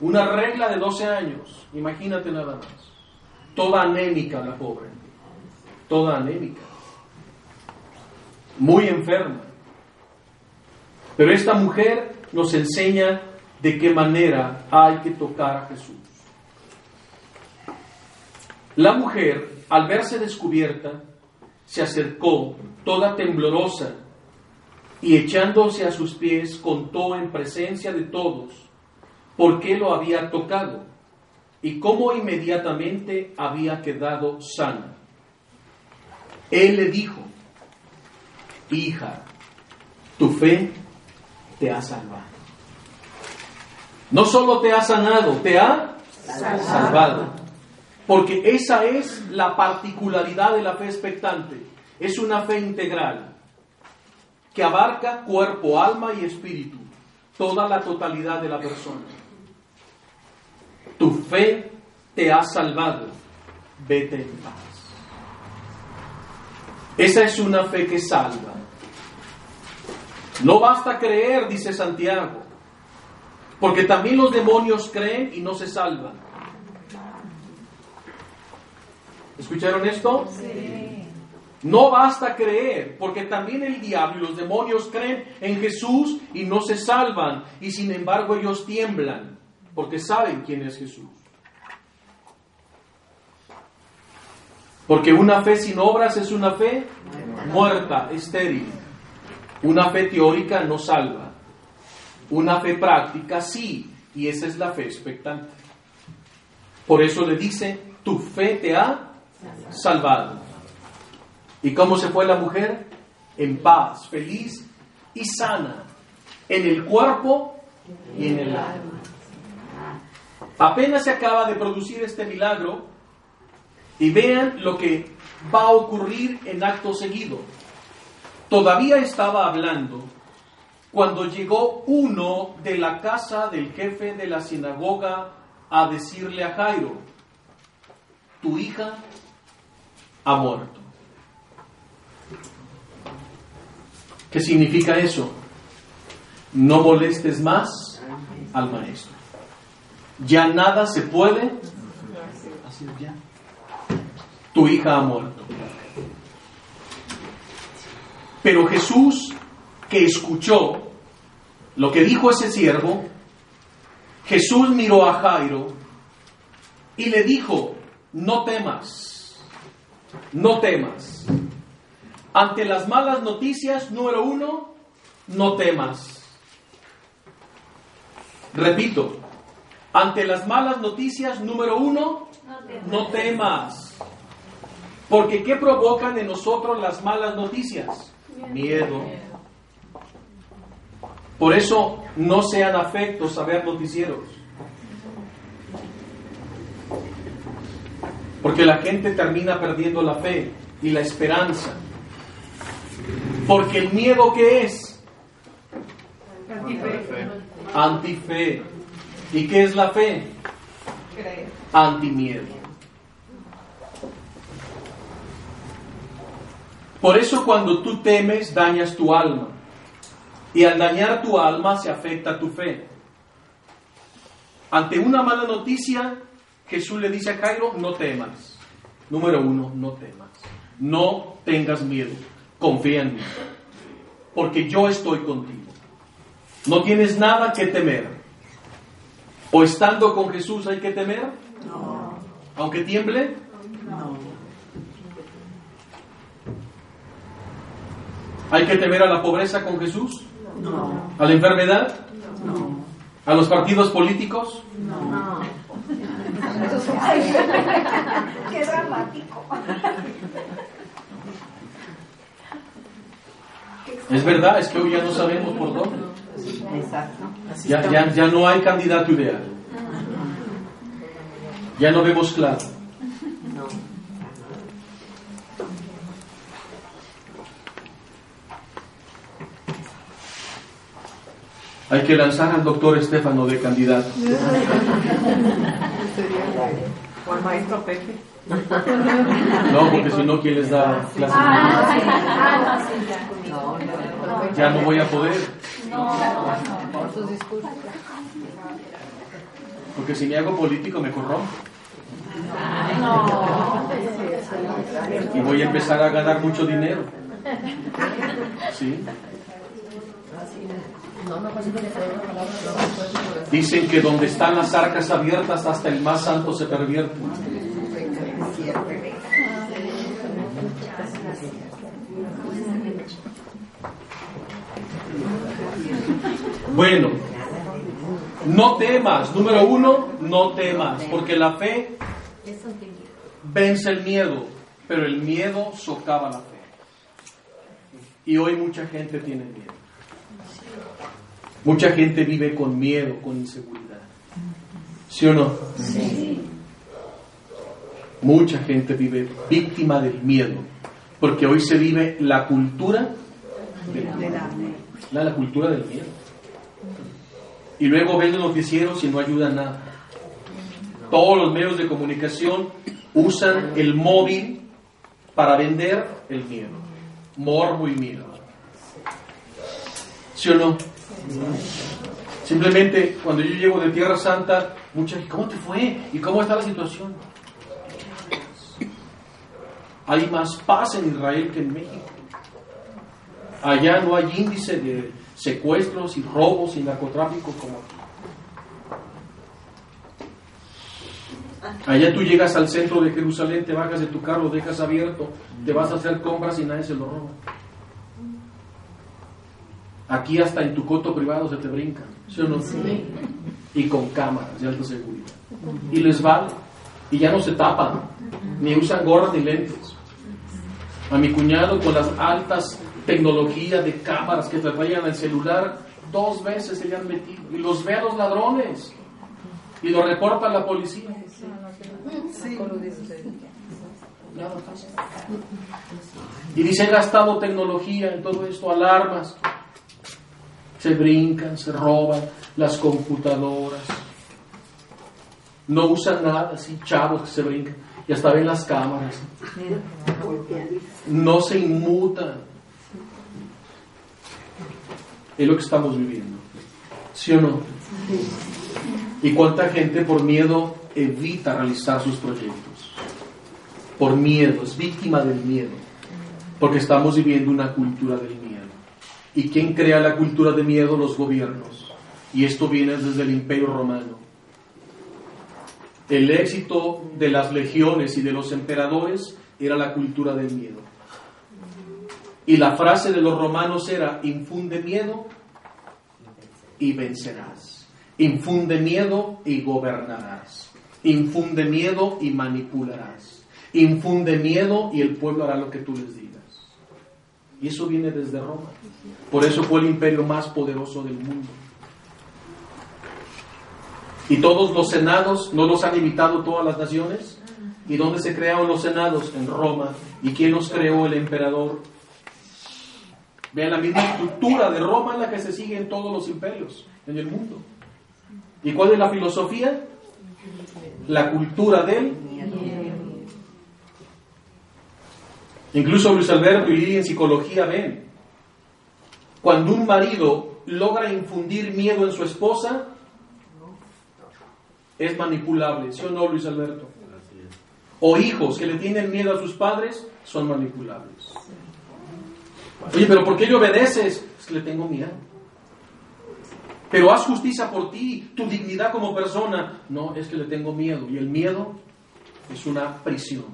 Una regla de 12 años, imagínate nada más. Toda anémica la pobre. Toda anémica. Muy enferma. Pero esta mujer nos enseña de qué manera hay que tocar a Jesús. La mujer, al verse descubierta, se acercó toda temblorosa y echándose a sus pies contó en presencia de todos por qué lo había tocado y cómo inmediatamente había quedado sana. Él le dijo, hija, tu fe te ha salvado. No solo te ha sanado, te ha salvado. Porque esa es la particularidad de la fe expectante. Es una fe integral que abarca cuerpo, alma y espíritu, toda la totalidad de la persona. Tu fe te ha salvado. Vete en paz. Esa es una fe que salva. No basta creer, dice Santiago, porque también los demonios creen y no se salvan. ¿Escucharon esto? Sí. No basta creer, porque también el diablo y los demonios creen en Jesús y no se salvan, y sin embargo ellos tiemblan, porque saben quién es Jesús. Porque una fe sin obras es una fe muerta, estéril. Una fe teórica no salva. Una fe práctica sí. Y esa es la fe expectante. Por eso le dice, tu fe te ha salvado. ¿Y cómo se fue la mujer? En paz, feliz y sana. En el cuerpo y en el alma. Apenas se acaba de producir este milagro y vean lo que va a ocurrir en acto seguido. todavía estaba hablando cuando llegó uno de la casa del jefe de la sinagoga a decirle a Jairo, tu hija ha muerto. ¿Qué significa eso? No molestes más al maestro. Ya nada se puede hacer ya. Tu hija ha muerto. Pero Jesús, que escuchó lo que dijo ese siervo, Jesús miró a Jairo y le dijo, no temas, no temas. Ante las malas noticias, número uno, no temas. Repito, ante las malas noticias, número uno, no temas. Porque ¿qué provocan en nosotros las malas noticias? Miedo. Por eso no sean afectos a ver noticieros. Porque la gente termina perdiendo la fe y la esperanza. Porque el miedo que es antife. ¿Y qué es la fe? Antimiedo. Por eso cuando tú temes dañas tu alma. Y al dañar tu alma se afecta tu fe. Ante una mala noticia, Jesús le dice a Jairo, no temas. Número uno, no temas. No tengas miedo. Confía en mí. Porque yo estoy contigo. No tienes nada que temer. ¿O estando con Jesús hay que temer? No. ¿Aunque tiemble? No. ¿Hay que temer a la pobreza con Jesús? No. ¿A la enfermedad? No. ¿A los partidos políticos? No. Qué dramático. Es verdad, es que hoy ya no sabemos por dónde. Ya, ya, ya no hay candidato ideal. Ya no vemos claro. Hay que lanzar al doctor Estefano de candidato. O al maestro Pepe. No, porque si no, ¿quién les da clases? Ah, ah, no, ya. No, no. No voy a poder. Por sus discursos. Porque si me hago político me corrompo. Y voy a empezar a ganar mucho dinero. ¿Sí? Dicen que donde están las arcas abiertas hasta el más santo se pervierte. Bueno, no temas. Número uno, no temas. Porque la fe vence el miedo, pero el miedo socava la fe. Y hoy mucha gente tiene miedo. Mucha gente vive con miedo, con inseguridad. ¿Sí o no? Mucha gente vive víctima del miedo, porque hoy se vive la cultura del miedo. La, la cultura del miedo. Y luego ven los noticieros y no ayudan nada. Todos los medios de comunicación usan el móvil para vender el miedo. Morbo y miedo. ¿Sí o no? Simplemente cuando yo llego de Tierra Santa, mucha gente, ¿cómo te fue? ¿Y cómo está la situación? Hay más paz en Israel que en México. Allá no hay índice de secuestros y robos y narcotráfico como aquí. Allá tú llegas al centro de Jerusalén, te bajas de tu carro, dejas abierto, te vas a hacer compras y nadie se lo roba. Aquí hasta en tu coto privado se te brincan, ¿sí o no? Y con cámaras de alta seguridad. Y les vale. Y ya no se tapan, ni usan gorras ni lentes. A mi cuñado con las altas tecnologías de cámaras que te traían el celular, dos veces se le han metido. Y los ve a los ladrones. Y lo reporta la policía. nada pasa. Y dice, han gastado tecnología en todo esto, alarmas. Se brincan, se roban las computadoras. No usan nada, así chavos que se brincan. Y hasta ven las cámaras. No se inmutan. Es lo que estamos viviendo. ¿Sí o no? ¿Y cuánta gente por miedo evita realizar sus proyectos? Por miedo, es víctima del miedo. Porque estamos viviendo una cultura del miedo. ¿Y quién crea la cultura de miedo? Los gobiernos. Y esto viene desde el imperio romano. El éxito de las legiones y de los emperadores era la cultura del miedo. Y la frase de los romanos era, infunde miedo y vencerás. Infunde miedo y gobernarás. Infunde miedo y manipularás. Infunde miedo y el pueblo hará lo que tú les digas. Y eso viene desde Roma. Por eso fue el imperio más poderoso del mundo. Y todos los senados, ¿no los han imitado todas las naciones? ¿Y dónde se crearon los senados? En Roma. ¿Y quién los creó? El emperador. Vean la misma estructura de Roma en la que se sigue en todos los imperios en el mundo. ¿Y cuál es la filosofía? La cultura del Incluso Luis Alberto y Lidia en psicología ven, cuando un marido logra infundir miedo en su esposa, es manipulable, ¿sí o no, Luis Alberto? O hijos que le tienen miedo a sus padres son manipulables. Oye, pero ¿por qué le obedeces? Es que le tengo miedo. Pero haz justicia por ti, tu dignidad como persona. No, es que le tengo miedo. Y el miedo es una prisión.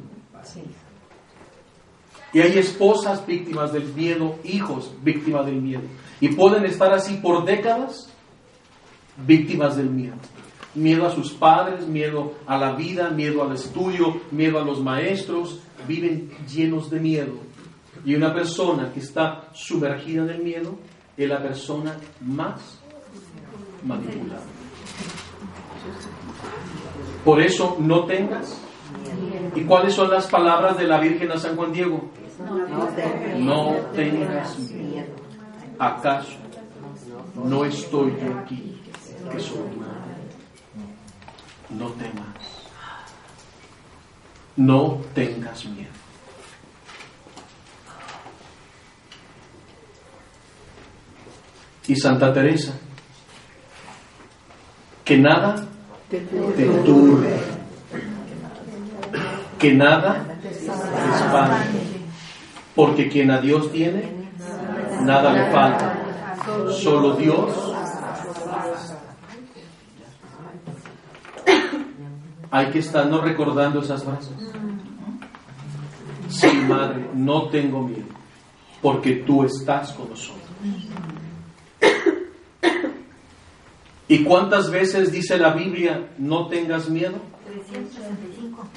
Y hay esposas víctimas del miedo, hijos víctimas del miedo. Y pueden estar así por décadas víctimas del miedo. Miedo a sus padres, miedo a la vida, miedo al estudio, miedo a los maestros. Viven llenos de miedo. Y una persona que está sumergida en el miedo es la persona más manipulable. Por eso no tengas. ¿Y cuáles son las palabras de la Virgen a San Juan Diego? No tengas miedo. ¿Acaso no estoy yo aquí que soy madre? No temas. No tengas miedo. Y Santa Teresa, que nada te turbe, que nada te espante, porque quien a Dios tiene, nada le falta, solo Dios. Hay que estarnos recordando esas frases. Sí, madre, no tengo miedo, porque tú estás con nosotros. ¿Y cuántas veces dice la Biblia, no tengas miedo? 365.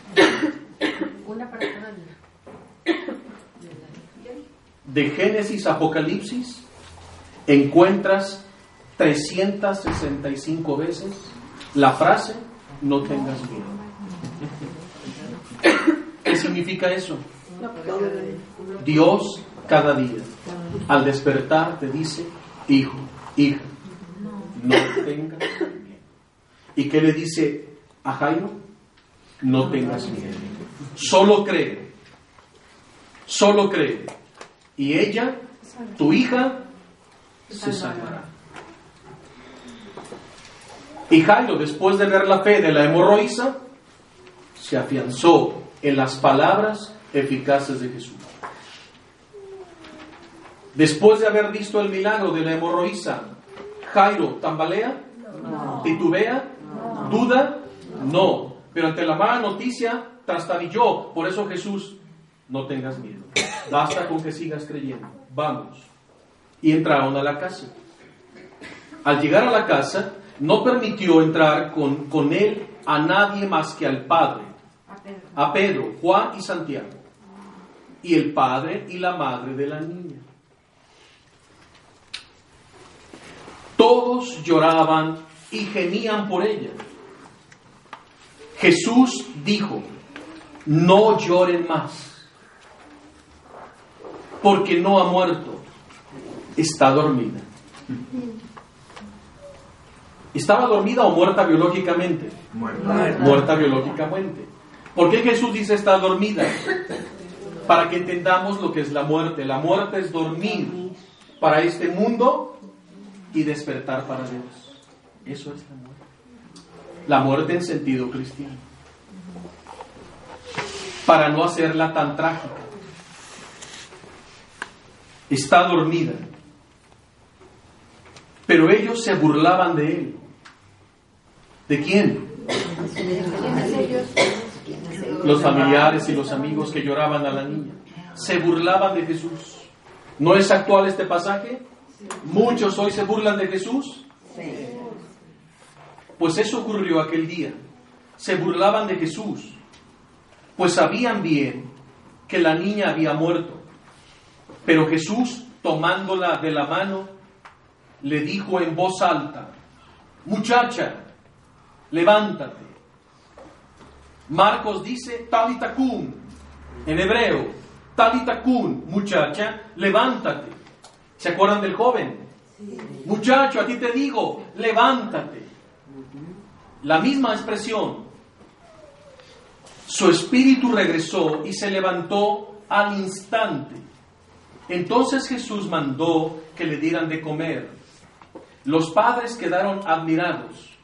De Génesis a Apocalipsis encuentras 365 veces la frase, no tengas miedo. ¿Qué significa eso? Dios cada día, al despertar, te dice, hijo, hija, no tengas miedo. ¿Y qué le dice a Jairo? No tengas miedo. Solo cree. Solo cree. Y ella, tu hija, se salvará. Y Jairo, después de ver la fe de la hemorroísa, se afianzó en las palabras eficaces de Jesús. Después de haber visto el milagro de la hemorroísa, Jairo tambalea, titubea, duda, no. Pero ante la mala noticia, trastabilló. Por eso Jesús, no tengas miedo. Basta con que sigas creyendo. Vamos. Y entraron a la casa. Al llegar a la casa, no permitió entrar con, con él a nadie más que al Padre, a Pedro, Juan y Santiago, y el padre y la madre de la niña. Todos lloraban y gemían por ella. Jesús dijo, no lloren más, porque no ha muerto, está dormida. ¿Estaba dormida o muerta biológicamente? Muerta, biológicamente. ¿Por qué Jesús dice está dormida? Para que entendamos lo que es la muerte. La muerte es dormir para este mundo y despertar para Dios. Eso es la muerte. La muerte en sentido cristiano. Para no hacerla tan trágica. Está dormida. Pero ellos se burlaban de él. ¿De quién? Los familiares y los amigos que lloraban a la niña. Se burlaban de Jesús. ¿No es actual este pasaje? Muchos hoy se burlan de Jesús. Pues eso ocurrió aquel día. Se burlaban de Jesús. Pues sabían bien que la niña había muerto. Pero Jesús, tomándola de la mano, le dijo en voz alta, muchacha, levántate. Marcos dice, talita en hebreo, talita muchacha, levántate. ¿Se acuerdan del joven? Muchacho, a ti te digo, levántate. La misma expresión. Su espíritu regresó y se levantó al instante. Entonces Jesús mandó que le dieran de comer. Los padres quedaron admirados,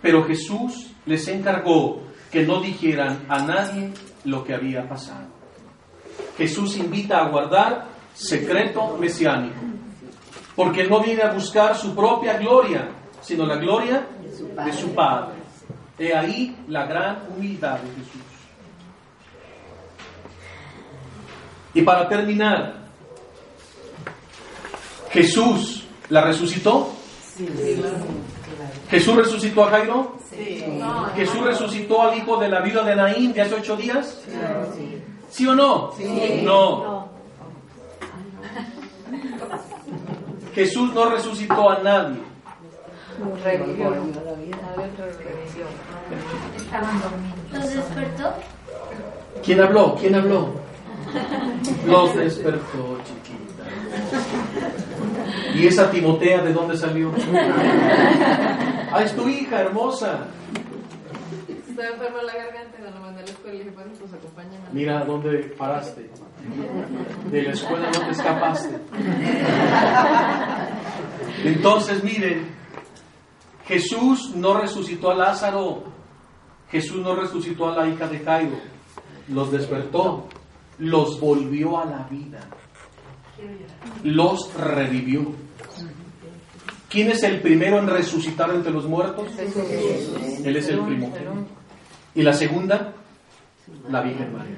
pero Jesús les encargó que no dijeran a nadie lo que había pasado. Jesús invita a guardar secreto mesiánico, porque no viene a buscar su propia gloria, sino la gloria de su Padre. He ahí la gran humildad de Jesús. Y para terminar, Jesús la resucitó. ¿Jesús resucitó a Jairo? ¿Jesús resucitó al hijo de la vida de Naín de hace ocho días? ¿Sí o no? No. Jesús no resucitó a nadie. ¿Los despertó? ¿Quién habló? ¿Quién habló? Los despertó, chiquita. ¿Y esa Timotea de dónde salió? Ah, es tu hija hermosa. Estaba enferma la garganta, la mandé a la escuela y dije, bueno, pues acompáñame. Mira dónde paraste. De la escuela no te escapaste. Entonces, miren, Jesús no resucitó a Lázaro. Jesús no resucitó a la hija de Jairo. Los despertó. Los volvió a la vida. Los revivió. ¿Quién es el primero en resucitar entre los muertos? Él es el primero. ¿Y la segunda? La Virgen María.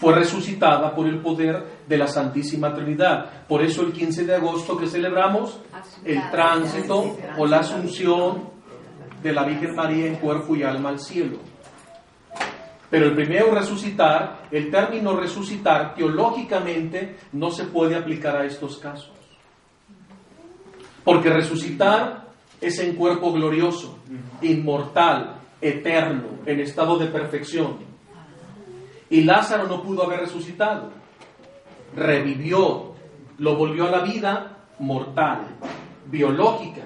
Fue resucitada por el poder de la Santísima Trinidad. Por eso el 15 de agosto que celebramos el tránsito o la asunción de la Virgen María en cuerpo y alma al cielo. Pero el primero resucitar, el término resucitar teológicamente no se puede aplicar a estos casos. Porque resucitar es en cuerpo glorioso, inmortal, eterno, en estado de perfección. Y Lázaro no pudo haber resucitado. Revivió, lo volvió a la vida mortal, biológica.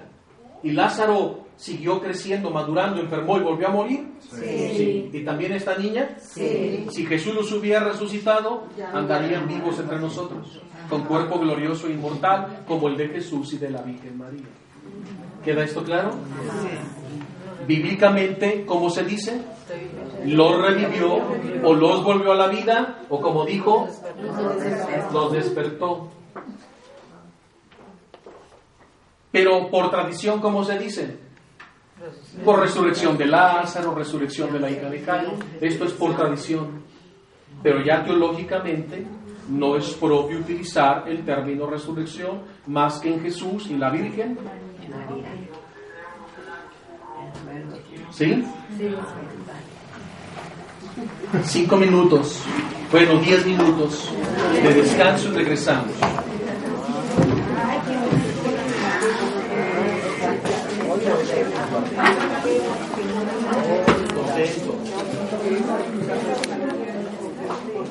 Y Lázaro siguió creciendo, madurando, enfermó y volvió a morir. Sí. ¿Y también esta niña? Sí. Si Jesús los hubiera resucitado, andarían vivos entre nosotros, con cuerpo glorioso e inmortal, como el de Jesús y de la Virgen María. ¿Queda esto claro? Bíblicamente, ¿cómo se dice? Los revivió o los volvió a la vida o como dijo, los despertó. Pero por tradición, ¿cómo se dice? Por resurrección de Lázaro, resurrección de la hija de Jairo. Esto es por tradición. Pero ya teológicamente no es propio utilizar el término resurrección más que en Jesús y la Virgen. ¿Sí? Cinco minutos, bueno, diez minutos de descanso y regresamos.